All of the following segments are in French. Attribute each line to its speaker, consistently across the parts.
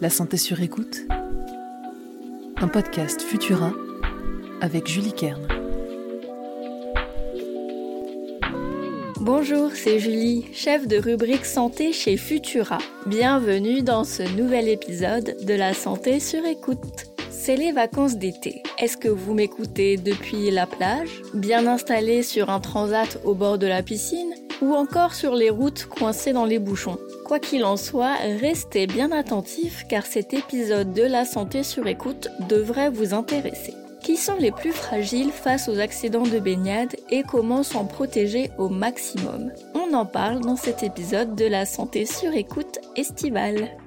Speaker 1: La santé sur écoute. Un podcast Futura avec Julie Kern.
Speaker 2: Bonjour, c'est Julie, chef de rubrique santé chez Futura. Bienvenue dans ce nouvel épisode de La santé sur écoute. C'est les vacances d'été. Est-ce que vous m'écoutez depuis la plage, bien installé sur un transat au bord de la piscine, ou encore sur les routes coincées dans les bouchons? Quoi qu'il en soit, restez bien attentifs car cet épisode de la santé sur écoute devrait vous intéresser. Qui sont les plus fragiles face aux accidents de baignade et comment s'en protéger au maximum? On en parle dans cet épisode de la santé sur écoute estivale.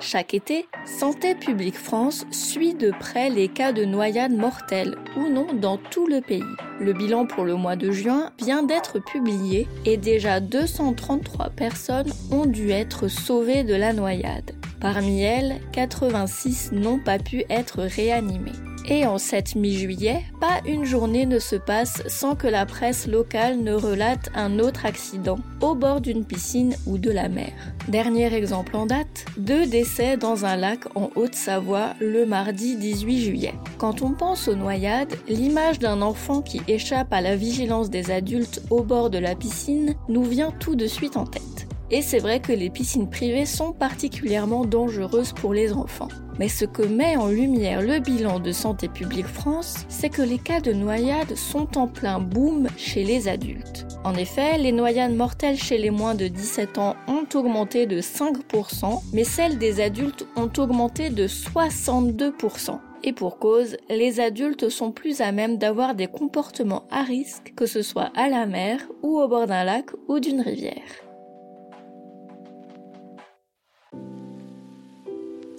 Speaker 2: Chaque été, Santé publique France suit de près les cas de noyades mortelles ou non dans tout le pays. Le bilan pour le mois de juin vient d'être publié et déjà 233 personnes ont dû être sauvées de la noyade. Parmi elles, 86 n'ont pas pu être réanimées. Et en cette mi-juillet, pas une journée ne se passe sans que la presse locale ne relate un autre accident au bord d'une piscine ou de la mer. Dernier exemple en date, deux décès dans un lac en Haute-Savoie le mardi 18 juillet. Quand on pense aux noyades, l'image d'un enfant qui échappe à la vigilance des adultes au bord de la piscine nous vient tout de suite en tête. Et c'est vrai que les piscines privées sont particulièrement dangereuses pour les enfants. Mais ce que met en lumière le bilan de Santé publique France, c'est que les cas de noyade sont en plein boom chez les adultes. En effet, les noyades mortelles chez les moins de 17 ans ont augmenté de 5%, mais celles des adultes ont augmenté de 62%. Et pour cause, les adultes sont plus à même d'avoir des comportements à risque, que ce soit à la mer ou au bord d'un lac ou d'une rivière.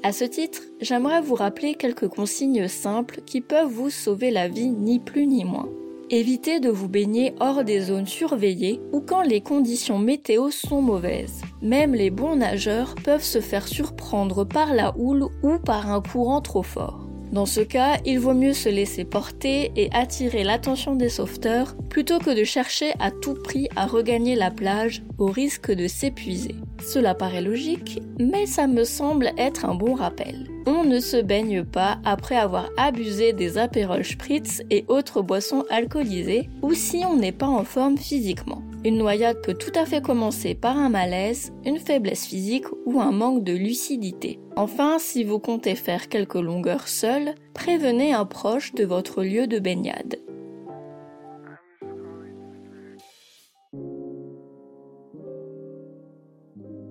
Speaker 2: À ce titre, j'aimerais vous rappeler quelques consignes simples qui peuvent vous sauver la vie ni plus ni moins. Évitez de vous baigner hors des zones surveillées ou quand les conditions météo sont mauvaises. Même les bons nageurs peuvent se faire surprendre par la houle ou par un courant trop fort. Dans ce cas, il vaut mieux se laisser porter et attirer l'attention des sauveteurs plutôt que de chercher à tout prix à regagner la plage au risque de s'épuiser. Cela paraît logique, mais ça me semble être un bon rappel. On ne se baigne pas après avoir abusé des apérols spritz et autres boissons alcoolisées ou si on n'est pas en forme physiquement. Une noyade peut tout à fait commencer par un malaise, une faiblesse physique ou un manque de lucidité. Enfin, si vous comptez faire quelques longueurs seul, prévenez un proche de votre lieu de baignade.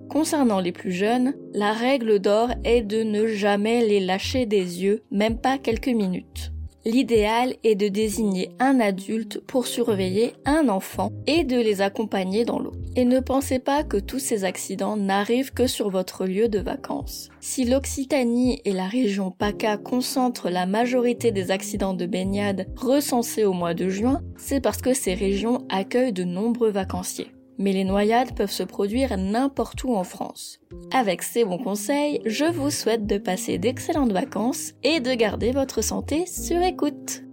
Speaker 2: Concernant les plus jeunes, la règle d'or est de ne jamais les lâcher des yeux, même pas quelques minutes. L'idéal est de désigner un adulte pour surveiller un enfant et de les accompagner dans l'eau. Et ne pensez pas que tous ces accidents n'arrivent que sur votre lieu de vacances. Si l'Occitanie et la région PACA concentrent la majorité des accidents de baignade recensés au mois de juin, c'est parce que ces régions accueillent de nombreux vacanciers mais les noyades peuvent se produire n'importe où en France. Avec ces bons conseils, je vous souhaite de passer d'excellentes vacances et de garder votre santé sur écoute.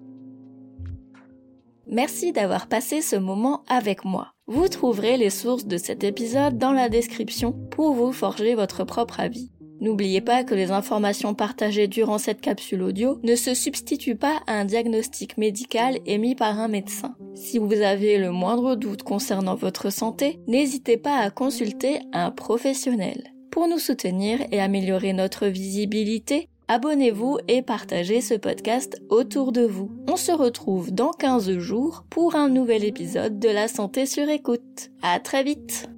Speaker 2: Merci d'avoir passé ce moment avec moi. Vous trouverez les sources de cet épisode dans la description pour vous forger votre propre avis. N'oubliez pas que les informations partagées durant cette capsule audio ne se substituent pas à un diagnostic médical émis par un médecin. Si vous avez le moindre doute concernant votre santé, n'hésitez pas à consulter un professionnel. Pour nous soutenir et améliorer notre visibilité, abonnez-vous et partagez ce podcast autour de vous. On se retrouve dans 15 jours pour un nouvel épisode de la santé sur écoute. À très vite!